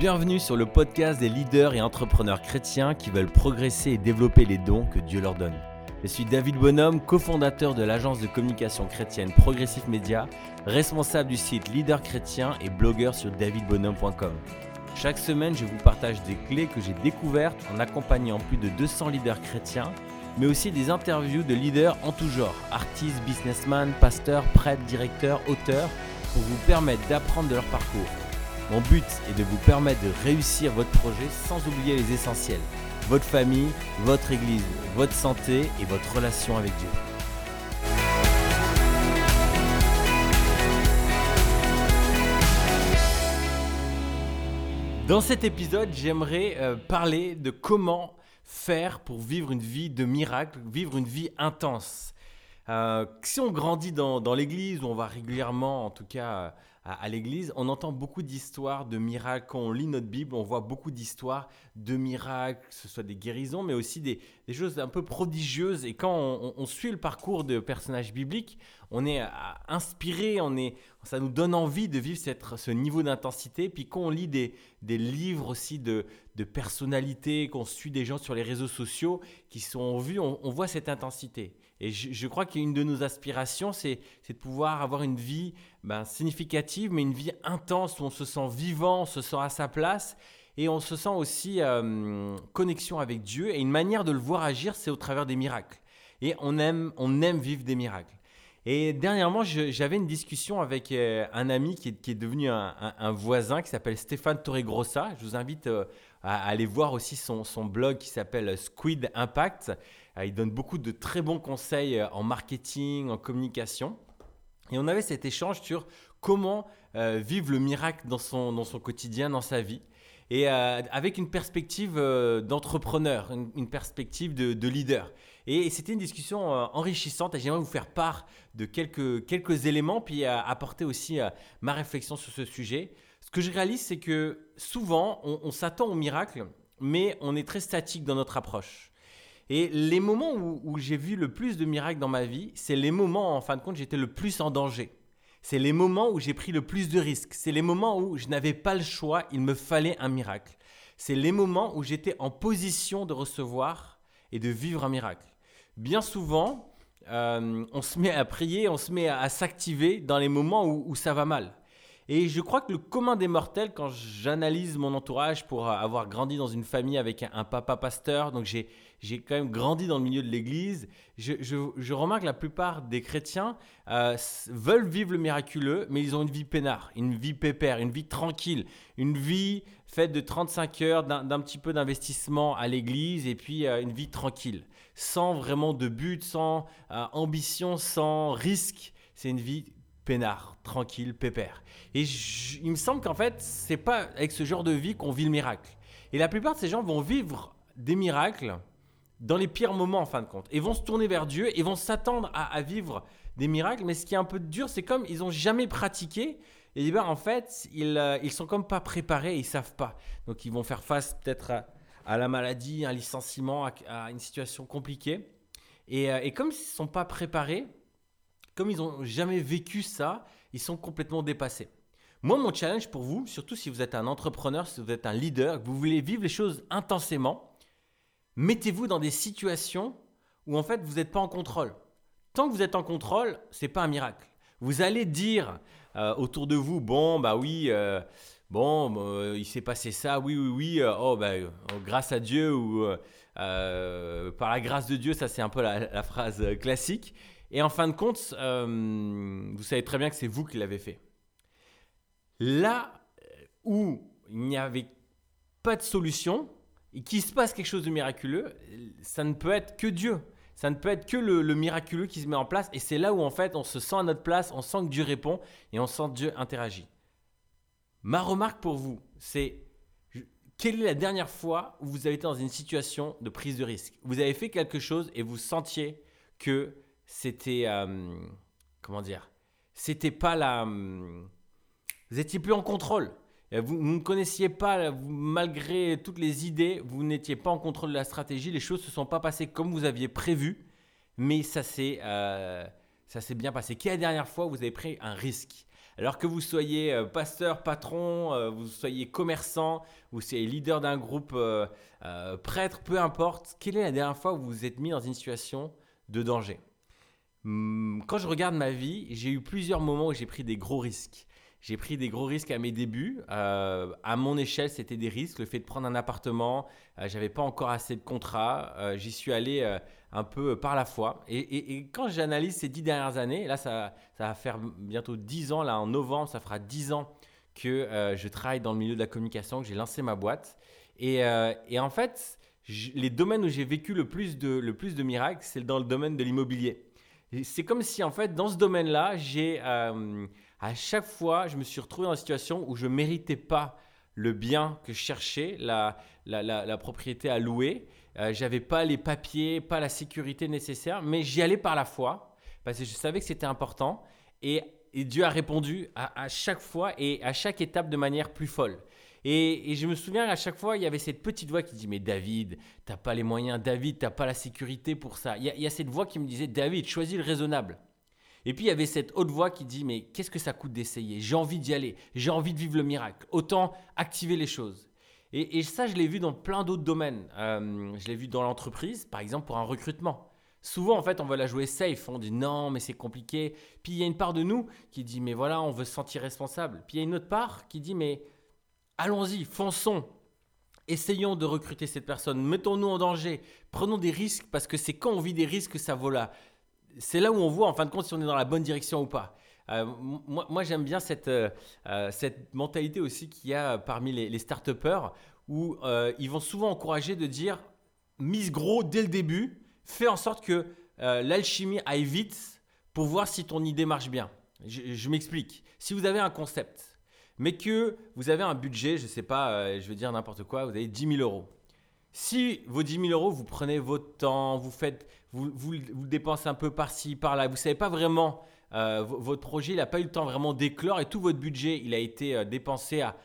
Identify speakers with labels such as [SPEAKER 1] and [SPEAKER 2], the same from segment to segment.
[SPEAKER 1] Bienvenue sur le podcast des leaders et entrepreneurs chrétiens qui veulent progresser et développer les dons que Dieu leur donne. Je suis David Bonhomme, cofondateur de l'agence de communication chrétienne Progressif Média, responsable du site Leader Chrétien et blogueur sur davidbonhomme.com. Chaque semaine, je vous partage des clés que j'ai découvertes en accompagnant plus de 200 leaders chrétiens, mais aussi des interviews de leaders en tout genre, artistes, businessmen, pasteurs, prêtres, directeurs, auteurs, pour vous permettre d'apprendre de leur parcours mon but est de vous permettre de réussir votre projet sans oublier les essentiels. Votre famille, votre église, votre santé et votre relation avec Dieu. Dans cet épisode, j'aimerais euh, parler de comment faire pour vivre une vie de miracle, vivre une vie intense. Euh, si on grandit dans, dans l'église, où on va régulièrement, en tout cas, à, l'église, on entend beaucoup d'histoires de miracles. Quand on lit notre Bible, on voit beaucoup d'histoires de miracles, que ce soit des guérisons, mais aussi des, choses un peu prodigieuses. Et quand on, suit le parcours de personnages bibliques, on est inspiré, on est, ça nous donne envie de vivre ce niveau d'intensité. Puis quand on lit des, livres aussi de, personnalités, qu'on suit des gens sur les réseaux sociaux qui sont vus, on, on voit cette intensité. Et je, crois qu'une de nos aspirations, c'est de pouvoir avoir une vie ben, significative, mais une vie intense où on se sent vivant, on se sent à sa place et on se sent aussi euh, connexion avec Dieu. Et une manière de le voir agir, c'est au travers des miracles. Et on aime, on aime vivre des miracles. Et dernièrement, j'avais une discussion avec euh, un ami qui est, devenu un, voisin qui s'appelle Stéphane Torregrossa. Je vous invite euh, à, aller voir aussi son, son blog qui s'appelle Squid Impact. Euh, il donne beaucoup de très bons conseils euh, en marketing, en communication. Et on avait cet échange sur comment euh, vivre le miracle dans son, dans son quotidien, dans sa vie. Et avec une perspective d'entrepreneur, une, perspective de, leader. Et, c'était une discussion enrichissante j'aimerais vous faire part de quelques, quelques éléments, puis apporter aussi ma réflexion sur ce sujet. Ce que je réalise, c'est que souvent, on s'attend au miracle, mais on est très statique dans notre approche. Et les moments où, j'ai vu le plus de miracles dans ma vie, c'est les moments, en fin de compte, j'étais le plus en danger. C'est les moments où j'ai pris le plus de risques. C'est les moments où je n'avais pas le choix, il me fallait un miracle. C'est les moments où j'étais en position de recevoir et de vivre un miracle. Bien souvent, euh, on se met à prier, on se met à, s'activer dans les moments où, ça va mal. Et je crois que le commun des mortels, quand j'analyse mon entourage pour avoir grandi dans une famille avec un papa pasteur, donc j'ai j'ai quand même grandi dans le milieu de l'Église. Je, remarque que la plupart des chrétiens euh, veulent vivre le miraculeux, mais ils ont une vie peinard, une vie pépère, une vie tranquille, une vie faite de 35 heures, d'un petit peu d'investissement à l'Église et puis euh, une vie tranquille, sans vraiment de but, sans euh, ambition, sans risque. C'est une vie peinard, tranquille, pépère. Et il me semble qu'en fait, c'est pas avec ce genre de vie qu'on vit le miracle. Et la plupart de ces gens vont vivre des miracles dans les pires moments en fin de compte, et vont se tourner vers Dieu et vont s'attendre à, vivre des miracles. Mais ce qui est un peu dur, c'est comme ils n'ont jamais pratiqué. Et bien, en fait, ils, euh, ils sont comme pas préparés, ils savent pas. Donc ils vont faire face peut-être à, la maladie, à un licenciement, à, une situation compliquée. Et, euh, et comme ils ne sont pas préparés, comme ils n'ont jamais vécu ça, ils sont complètement dépassés. Moi, mon challenge pour vous, surtout si vous êtes un entrepreneur, si vous êtes un leader, que vous voulez vivre les choses intensément, mettez-vous dans des situations où en fait vous n'êtes pas en contrôle. Tant que vous êtes en contrôle, c'est pas un miracle. Vous allez dire euh, autour de vous, bon bah oui, euh, bon euh, il s'est passé ça, oui oui oui, oh bah grâce à Dieu ou par la grâce de Dieu, ça c'est un peu la, la, phrase classique. Et en fin de compte, vous savez très bien que c'est vous qui l'avez fait. Là où il n'y avait pas de solution, et qu'il se passe quelque chose de miraculeux, ça ne peut être que Dieu. Ça ne peut être que le, miraculeux qui se met en place. Et c'est là où en fait on se sent à notre place, on sent que Dieu répond et on sent que Dieu interagit. Ma remarque pour vous, c'est quelle est la dernière fois où vous avez été dans une situation de prise de risque? Vous avez fait quelque chose et vous sentiez que c'était... Euh, comment dire? C'était pas la... Vous étiez plus en contrôle. Vous, ne connaissiez pas, malgré toutes les idées, vous n'étiez pas en contrôle de la stratégie, les choses ne se sont pas passées comme vous aviez prévu, mais ça s'est euh, bien passé. Quelle est la dernière fois où vous avez pris un risque? Alors que vous soyez euh, pasteur, patron, euh, vous soyez commerçant, vous soyez leader d'un groupe, euh, prêtre, peu importe, quelle est la dernière fois où vous vous êtes mis dans une situation de danger? Hmm, Quand je regarde ma vie, j'ai eu plusieurs moments où j'ai pris des gros risques. J'ai pris des gros risques à mes débuts. Euh, à mon échelle, c'était des risques. Le fait de prendre un appartement, euh, j'avais pas encore assez de contrats. Euh, j'y suis allé euh, un peu par la foi. Et, quand j'analyse ces dix dernières années, là, ça, va faire bientôt dix ans. Là, en novembre, ça fera dix ans que je travaille dans le milieu de la communication, que j'ai lancé ma boîte. Et, en fait, les domaines où j'ai vécu le plus de, miracles, c'est dans le domaine de l'immobilier. C'est comme si, en fait, dans ce domaine-là, j'ai, à chaque fois, je me suis retrouvé dans une situation où je ne méritais pas le bien que je cherchais, la, la, propriété à louer. Euh, j'avais pas les papiers, pas la sécurité nécessaire, mais j'y allais par la foi, parce que je savais que c'était important. Et, Dieu a répondu à, à chaque fois et à chaque étape de manière plus folle. Et, je me souviens à chaque fois, il y avait cette petite voix qui dit Mais David, t'as pas les moyens, David, t'as pas la sécurité pour ça. Il y a cette voix qui me disait David, choisis le raisonnable. Et puis il y avait cette autre voix qui dit Mais qu'est-ce que ça coûte d'essayer? J'ai envie d'y aller, j'ai envie de vivre le miracle. Autant activer les choses. Et, ça, je l'ai vu dans plein d'autres domaines. Euh, je l'ai vu dans l'entreprise, par exemple pour un recrutement. Souvent, en fait, on veut la jouer safe. On dit non, mais c'est compliqué. Puis il y a une part de nous qui dit mais voilà, on veut se sentir responsable. Puis il y a une autre part qui dit mais allons-y, fonçons. Essayons de recruter cette personne. Mettons-nous en danger. Prenons des risques parce que c'est quand on vit des risques que ça vaut là. C'est là où on voit en fin de compte si on est dans la bonne direction ou pas. Euh, moi, j'aime bien cette, euh, euh, cette mentalité aussi qu'il y a parmi les, start-upers où ils vont souvent encourager de dire mise gros dès le début, fais en sorte que l'alchimie aille vite pour voir si ton idée marche bien. Je, je m'explique. Si vous avez un concept, mais que vous avez un budget, je ne sais pas, je vais dire n'importe quoi, vous avez 10 000 euros. Si vos 10 000 euros, vous prenez votre temps, vous faites, vous, le dépensez un peu par-ci, par-là, vous ne savez pas vraiment, euh, votre projet, il n'a pas eu le temps vraiment d'éclore et tout votre budget, il a été euh, dépensé à,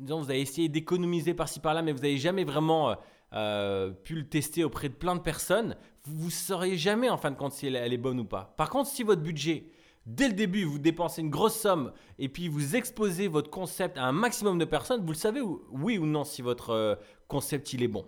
[SPEAKER 1] disons, vous avez essayé d'économiser par-ci, par-là, mais vous n'avez jamais vraiment euh, pu le tester auprès de plein de personnes, vous ne sauriez jamais en fin de compte si elle, est bonne ou pas. Par contre, si votre budget, dès le début, vous dépensez une grosse somme et puis vous exposez votre concept à un maximum de personnes, vous le savez, ou- oui ou non, si votre concept il est bon.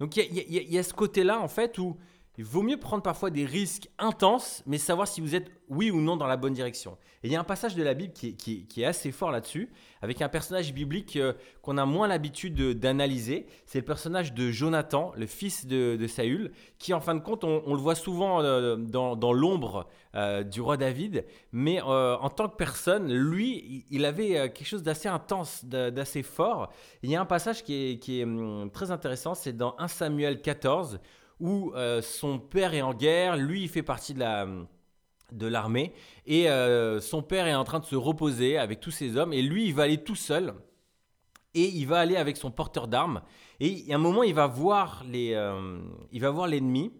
[SPEAKER 1] Donc il y, a- ce côté-là en fait où il vaut mieux prendre parfois des risques intenses, mais savoir si vous êtes oui ou non dans la bonne direction. Et il y a un passage de la Bible qui est, assez fort là-dessus, avec un personnage biblique euh, qu'on a moins l'habitude de- d'analyser. C'est le personnage de Jonathan, le fils de, de Saül, qui en fin de compte, on, le voit souvent euh, dans, l'ombre euh, du roi David, mais en tant que personne, lui, il avait quelque chose d'assez intense, d'a- d'assez fort. Il y a un passage qui est, qui est, hum, très intéressant, c'est dans 1 Samuel 14, où euh, son père est en guerre, lui il fait partie de la de l'armée et euh, son père est en train de se reposer avec tous ses hommes et lui il va aller tout seul et il va aller avec son porteur d'armes et à un moment il va voir les euh, il va voir l'ennemi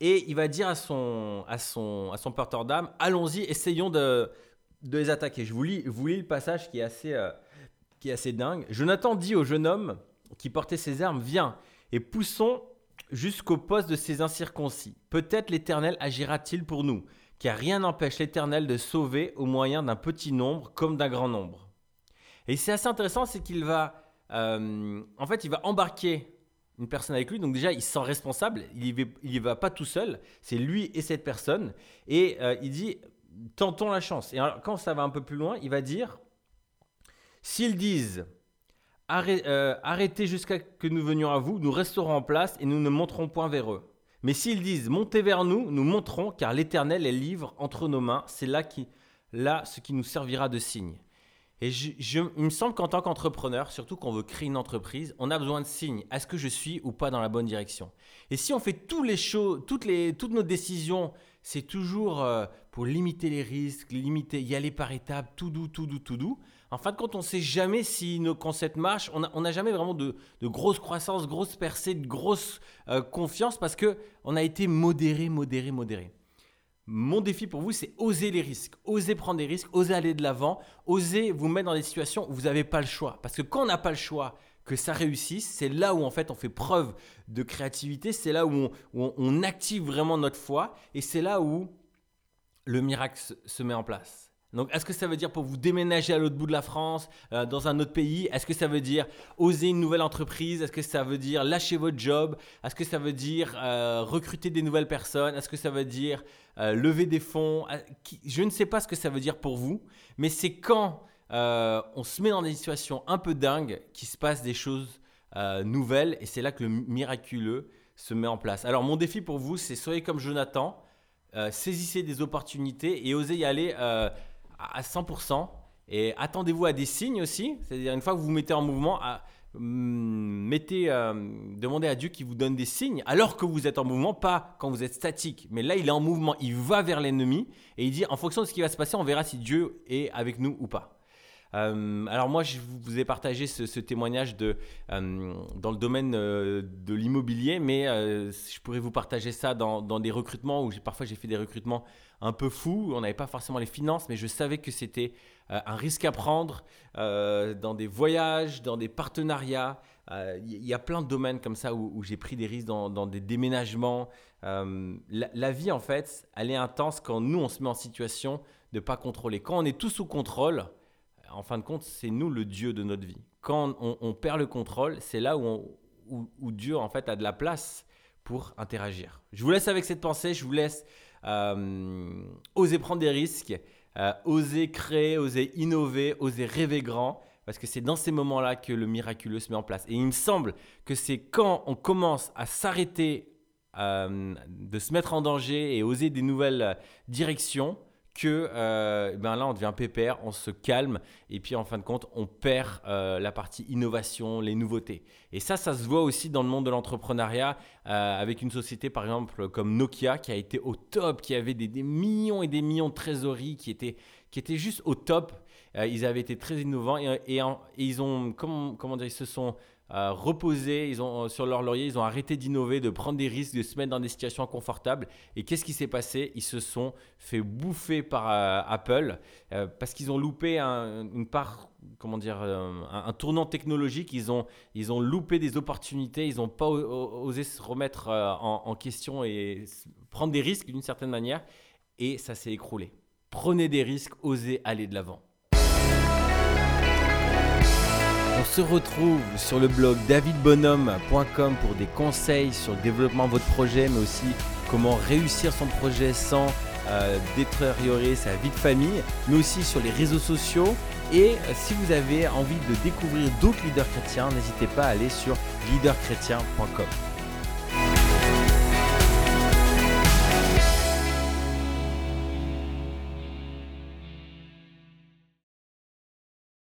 [SPEAKER 1] et il va dire à son à son à son porteur d'armes allons-y essayons de de les attaquer je vous lis vous lis le passage qui est assez qui est assez dingue Jonathan dit au jeune homme qui portait ses armes viens et poussons jusqu'au poste de ces incirconcis. Peut-être l'Éternel agira-t-il pour nous, car rien n'empêche l'Éternel de sauver au moyen d'un petit nombre comme d'un grand nombre. Et c'est assez intéressant, c'est qu'il va, euh, en fait, il va embarquer une personne avec lui. Donc déjà, il se sent responsable. Il y va, va pas tout seul. C'est lui et cette personne. Et euh, il dit, tentons la chance. Et quand ça va un peu plus loin, il va dire, s'ils disent, arrêtez jusqu'à que nous venions à vous, nous resterons en place et nous ne monterons point vers eux. Mais s'ils disent montez vers nous, nous monterons, car l'Éternel est livre entre nos mains. C'est là, là ce qui nous servira de signe. Et je- il me semble qu'en tant qu'entrepreneur, surtout quand on veut créer une entreprise, on a besoin de signes. Est-ce que je suis ou pas dans la bonne direction? Et si on fait tous les choses, toutes, les, toutes nos décisions, c'est toujours euh, pour limiter les risques, limiter, y aller par étapes, tout doux, tout doux, tout doux. En fin de compte, on ne sait jamais si nos concepts marchent. On n'a jamais vraiment de, grosse croissance, grosse percée, de grosse euh, confiance parce que on a été modéré, modéré, modéré. Mon défi pour vous, c'est oser les risques, oser prendre des risques, oser aller de l'avant, oser vous mettre dans des situations où vous n'avez pas le choix. Parce que quand on n'a pas le choix, que ça réussisse, c'est là où en fait on fait preuve de créativité, c'est là où on, active vraiment notre foi et c'est là où le miracle se met en place. Donc, est-ce que ça veut dire pour vous déménager à l'autre bout de la France, euh, dans un autre pays? Est-ce que ça veut dire oser une nouvelle entreprise? Est-ce que ça veut dire lâcher votre job? Est-ce que ça veut dire euh, recruter des nouvelles personnes? Est-ce que ça veut dire euh, lever des fonds? Je ne sais pas ce que ça veut dire pour vous, mais c'est quand on se met dans des situations un peu dingues qu'il se passe des choses nouvelles et c'est là que le miraculeux se met en place. Alors, mon défi pour vous, c'est soyez comme Jonathan. saisissez des opportunités et osez y aller à 100%. Et attendez-vous à des signes aussi. C'est-à-dire, une fois que vous vous mettez en mouvement, mm, mettez, euh, demandez à Dieu qu'il vous donne des signes alors que vous êtes en mouvement, pas quand vous êtes statique. Mais là, il est en mouvement, il va vers l'ennemi et il dit en fonction de ce qui va se passer, on verra si Dieu est avec nous ou pas. Euh, alors moi, je vous ai partagé ce, témoignage de, euh, dans le domaine de l'immobilier, mais je pourrais vous partager ça dans, des recrutements où parfois j'ai fait des recrutements un peu fou. On n'avait pas forcément les finances, mais je savais que c'était euh, un risque à prendre euh, dans des voyages, dans des partenariats. Il euh, y a plein de domaines comme ça où, j'ai pris des risques dans, des déménagements. La, vie, en fait, elle est intense quand nous, on se met en situation de ne pas contrôler. Quand on est tout sous contrôle, en fin de compte, c'est nous le Dieu de notre vie. Quand on, perd le contrôle, c'est là où, Dieu, en fait, a de la place pour interagir. Je vous laisse avec cette pensée. Je vous laisse euh, oser prendre des risques, euh, oser créer, oser innover, oser rêver grand, parce que c'est dans ces moments-là que le miraculeux se met en place. Et il me semble que c'est quand on commence à s'arrêter euh, de se mettre en danger et oser des nouvelles directions que euh, ben là on devient pépère, on se calme et puis en fin de compte on perd euh, la partie innovation, les nouveautés. Et ça, ça se voit aussi dans le monde de l'entrepreneuriat euh, avec une société par exemple comme Nokia qui a été au top, qui avait des, millions et des millions de trésoreries, qui étaient, qui étaient juste au top. ils avaient été très innovants et, ils ont, comment dire, ils se sont reposer, ils ont, sur leur laurier, ils ont arrêté d'innover, de prendre des risques, de se mettre dans des situations inconfortables. Et qu'est-ce qui s'est passé? Ils se sont fait bouffer par euh, Apple euh, parce qu'ils ont loupé une part, comment dire, euh, un, tournant technologique. Ils ont, ils ont loupé des opportunités, ils n'ont pas osé se remettre en, en question et prendre des risques d'une certaine manière. Et ça s'est écroulé. Prenez des risques, osez aller de l'avant. On se retrouve sur le blog davidbonhomme.com pour des conseils sur le développement de votre projet, mais aussi comment réussir son projet sans euh, détériorer sa vie de famille, mais aussi sur les réseaux sociaux. Et euh, si vous avez envie de découvrir d'autres leaders chrétiens, n'hésitez pas à aller sur leaderchrétien.com.